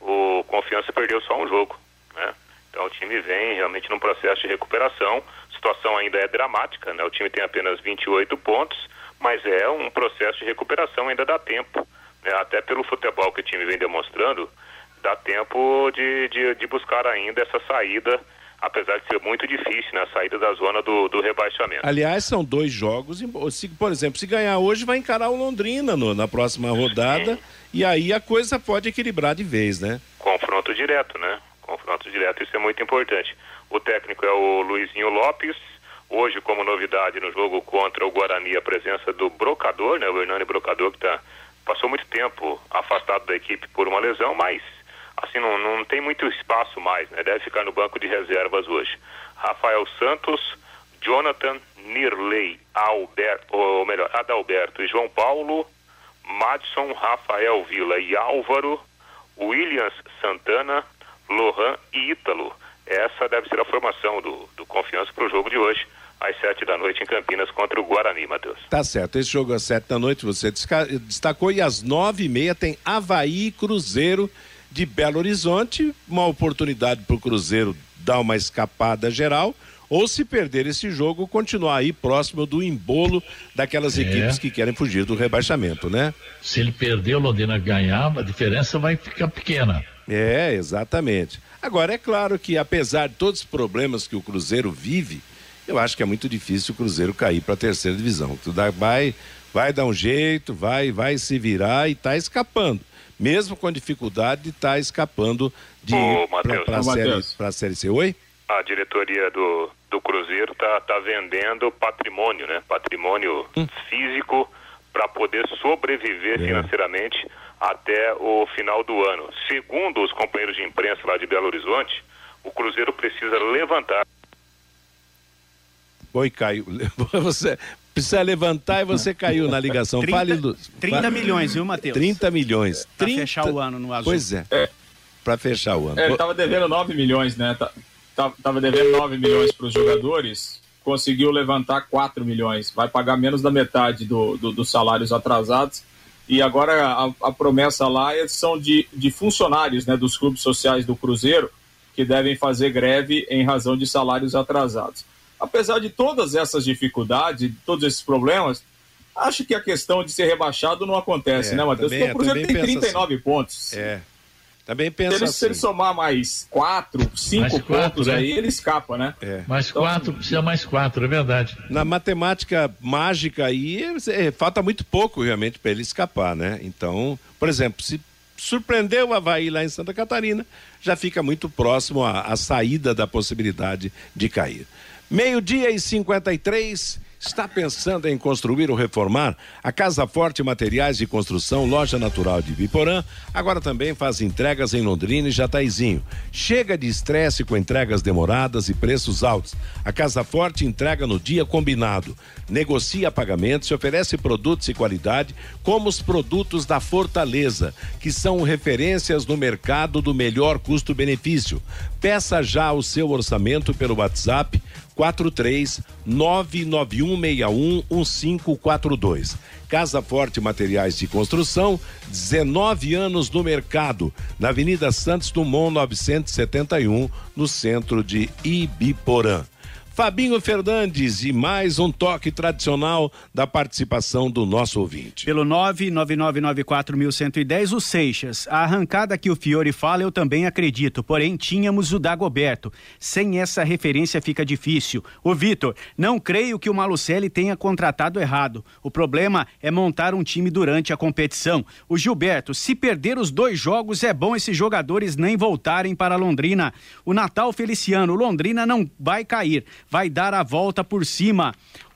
Speaker 8: o Confiança perdeu só um jogo, né? Então o time vem realmente num processo de recuperação. A situação ainda é dramática, né? O time tem apenas 28 pontos, mas é um processo de recuperação, ainda dá tempo. Né? Até pelo futebol que o time vem demonstrando, dá tempo de, de, de buscar ainda essa saída apesar de ser muito difícil na né, saída da zona do, do rebaixamento.
Speaker 2: Aliás, são dois jogos. Se, por exemplo, se ganhar hoje, vai encarar o Londrina no, na próxima rodada. Sim. E aí a coisa pode equilibrar de vez, né?
Speaker 8: Confronto direto, né? Confronto direto, isso é muito importante. O técnico é o Luizinho Lopes. Hoje, como novidade no jogo contra o Guarani, a presença do Brocador, né? O Hernani Brocador, que tá, passou muito tempo afastado da equipe por uma lesão, mas assim, não, não tem muito espaço mais, né? Deve ficar no banco de reservas hoje. Rafael Santos, Jonathan, Nirley, Alberto, ou melhor, Adalberto e João Paulo, Madison, Rafael Vila e Álvaro, Williams Santana, Lohan e Ítalo. Essa deve ser a formação do, do Confiança para o jogo de hoje, às sete da noite em Campinas contra o Guarani, Matheus.
Speaker 2: Tá certo. Esse jogo às sete da noite você destacou e às nove e meia tem Havaí Cruzeiro de Belo Horizonte, uma oportunidade para o Cruzeiro dar uma escapada geral, ou se perder esse jogo, continuar aí próximo do embolo daquelas é. equipes que querem fugir do rebaixamento, né?
Speaker 7: Se ele perder, o Londrina ganhar, a diferença vai ficar pequena.
Speaker 2: É, exatamente. Agora, é claro que apesar de todos os problemas que o Cruzeiro vive, eu acho que é muito difícil o Cruzeiro cair para a terceira divisão. Vai, vai dar um jeito, vai, vai se virar e está escapando mesmo com dificuldade, está escapando de para a série, série C. Oi?
Speaker 8: A diretoria do, do Cruzeiro está tá vendendo patrimônio, né? Patrimônio hum. físico para poder sobreviver é. financeiramente até o final do ano. Segundo os companheiros de imprensa lá de Belo Horizonte, o Cruzeiro precisa levantar.
Speaker 2: Oi, Caio. Você, precisa levantar e você caiu na ligação. 30, Fale, Lu...
Speaker 10: 30 milhões, viu, Matheus?
Speaker 2: 30 milhões.
Speaker 10: Pra 30... fechar o ano no azul.
Speaker 2: Pois é. é. Para fechar o ano.
Speaker 6: É, ele tava devendo 9 milhões, né? Tava devendo 9 milhões para os jogadores, conseguiu levantar 4 milhões. Vai pagar menos da metade do, do dos salários atrasados. E agora a, a promessa lá é, são de, de funcionários né, dos clubes sociais do Cruzeiro que devem fazer greve em razão de salários atrasados apesar de todas essas dificuldades, de todos esses problemas, acho que a questão de ser rebaixado não acontece, é, né, Matheus? Porque o Cruzeiro tem 39 assim. pontos.
Speaker 2: É. Também pensa se ele,
Speaker 6: assim. Se ele somar mais quatro, cinco mais quatro, pontos né? aí, ele escapa, né?
Speaker 7: É. Mais então, quatro, precisa mais quatro, é verdade.
Speaker 2: Na matemática mágica aí, é, falta muito pouco realmente para ele escapar, né? Então, por exemplo, se surpreendeu o Havaí lá em Santa Catarina, já fica muito próximo à saída da possibilidade de cair. Meio-dia e 53. Está pensando em construir ou reformar? A Casa Forte Materiais de Construção, loja natural de Biporã, agora também faz entregas em Londrina e Jataizinho. Chega de estresse com entregas demoradas e preços altos. A Casa Forte entrega no dia combinado. Negocia pagamentos e oferece produtos e qualidade, como os produtos da Fortaleza, que são referências no mercado do melhor custo-benefício. Peça já o seu orçamento pelo WhatsApp 43 99161 1542. Casa Forte Materiais de Construção, 19 anos no mercado, na Avenida Santos Dumont 971, no centro de Ibiporã. Fabinho Fernandes e mais um toque tradicional da participação do nosso ouvinte.
Speaker 10: Pelo 99994110, o Seixas. A arrancada que o Fiore fala eu também acredito, porém tínhamos o Dagoberto. Sem essa referência fica difícil. O Vitor, não creio que o Malucelli tenha contratado errado. O problema é montar um time durante a competição. O Gilberto, se perder os dois jogos é bom esses jogadores nem voltarem para Londrina. O Natal Feliciano, Londrina não vai cair vai dar a volta por cima.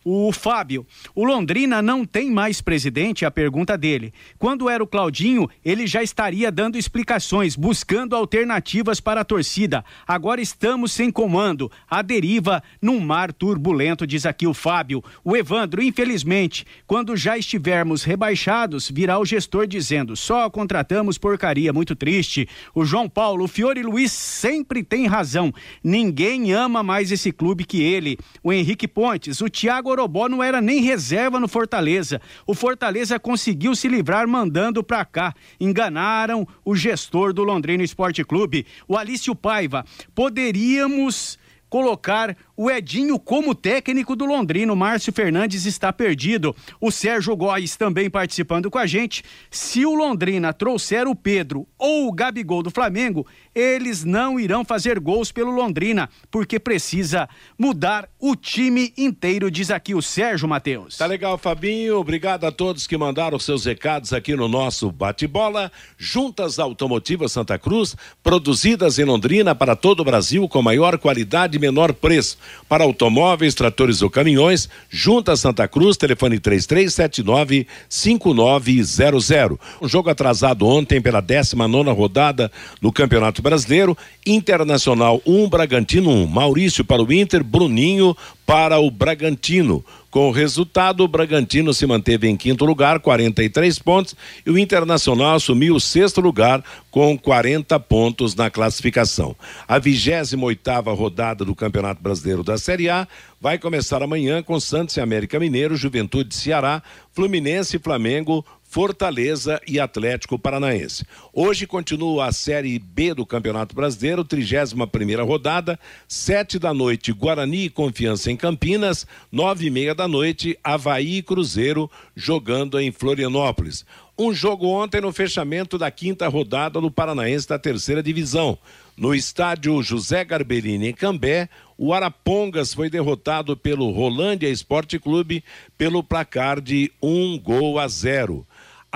Speaker 10: O Fábio, o Londrina não tem mais presidente? A pergunta dele. Quando era o Claudinho, ele já estaria dando explicações, buscando alternativas para a torcida. Agora estamos sem comando, a deriva num mar turbulento, diz aqui o Fábio. O Evandro, infelizmente, quando já estivermos rebaixados, virá o gestor dizendo: só contratamos porcaria, muito triste. O João Paulo, o Fiore Luiz sempre tem razão. Ninguém ama mais esse clube que ele. O Henrique Pontes, o Thiago Orobó não era nem reserva no Fortaleza. O Fortaleza conseguiu se livrar mandando pra cá. Enganaram o gestor do Londrina Esporte Clube, o Alício Paiva. Poderíamos colocar o Edinho como técnico do Londrino. Márcio Fernandes está perdido. O Sérgio Góes também participando com a gente. Se o Londrina trouxer o Pedro ou o Gabigol do Flamengo, eles não irão fazer gols pelo Londrina, porque precisa mudar o time inteiro, diz aqui o Sérgio Matheus.
Speaker 2: Tá legal, Fabinho. Obrigado a todos que mandaram seus recados aqui no nosso bate-bola. Juntas Automotivas Santa Cruz, produzidas em Londrina para todo o Brasil com maior qualidade e menor preço para automóveis, tratores ou caminhões, Junta Santa Cruz, telefone 3379 5900. Um jogo atrasado ontem pela 19 rodada do Campeonato Brasileiro, Internacional 1, um, Bragantino 1. Um. Maurício para o Inter, Bruninho para o Bragantino. Com o resultado, o Bragantino se manteve em quinto lugar, 43 pontos, e o Internacional assumiu o sexto lugar com 40 pontos na classificação. A 28 oitava rodada do Campeonato Brasileiro da Série A vai começar amanhã com Santos e América Mineiro, Juventude Ceará, Fluminense e Flamengo, Fortaleza e Atlético Paranaense. Hoje continua a Série B do Campeonato Brasileiro, 31 primeira rodada, sete da noite, Guarani e Confiança em Campinas, nove e meia da noite, Havaí e Cruzeiro jogando em Florianópolis. Um jogo ontem no fechamento da quinta rodada do Paranaense da terceira divisão. No estádio José Garberini em Cambé, o Arapongas foi derrotado pelo Rolândia Esporte Clube pelo placar de um gol a zero.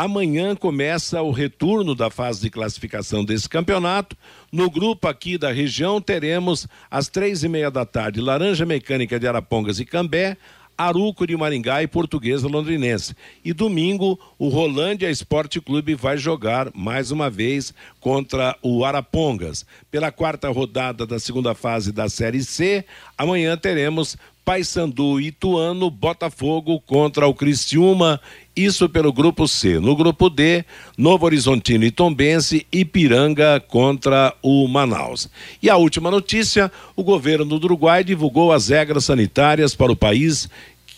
Speaker 2: Amanhã começa o retorno da fase de classificação desse campeonato. No grupo aqui da região teremos às três e meia da tarde Laranja Mecânica de Arapongas e Cambé, Aruco de Maringá e Portuguesa Londrinense. E domingo, o Rolândia Esporte Clube vai jogar mais uma vez contra o Arapongas. Pela quarta rodada da segunda fase da Série C, amanhã teremos Paysandu Ituano, Botafogo contra o Criciúma, isso pelo grupo C. No grupo D, Novo Horizontino e Tombense, Ipiranga contra o Manaus. E a última notícia, o governo do Uruguai divulgou as regras sanitárias para o país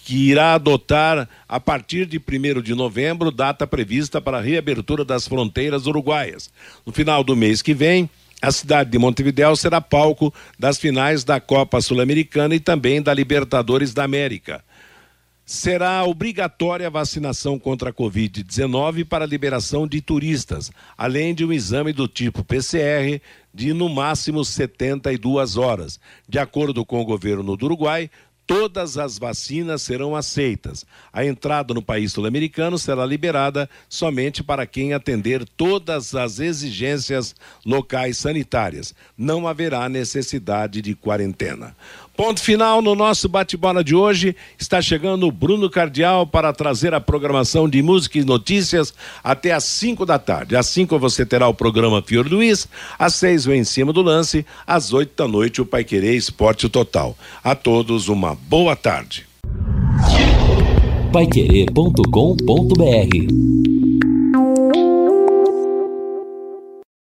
Speaker 2: que irá adotar a partir de 1 de novembro, data prevista para a reabertura das fronteiras uruguaias. No final do mês que vem, a cidade de Montevideo será palco das finais da Copa Sul-Americana e também da Libertadores da América. Será obrigatória a vacinação contra a Covid-19 para liberação de turistas, além de um exame do tipo PCR de no máximo 72 horas. De acordo com o governo do Uruguai, todas as vacinas serão aceitas. A entrada no país sul-americano será liberada somente para quem atender todas as exigências locais sanitárias. Não haverá necessidade de quarentena. Ponto final no nosso bate-bola de hoje. Está chegando o Bruno Cardial para trazer a programação de música e notícias até às 5 da tarde. Às 5 você terá o programa Fior Luiz, às 6 o Em Cima do Lance, às 8 da noite o Pai Querer Esporte Total. A todos uma boa tarde.
Speaker 1: Paiquerê.com.br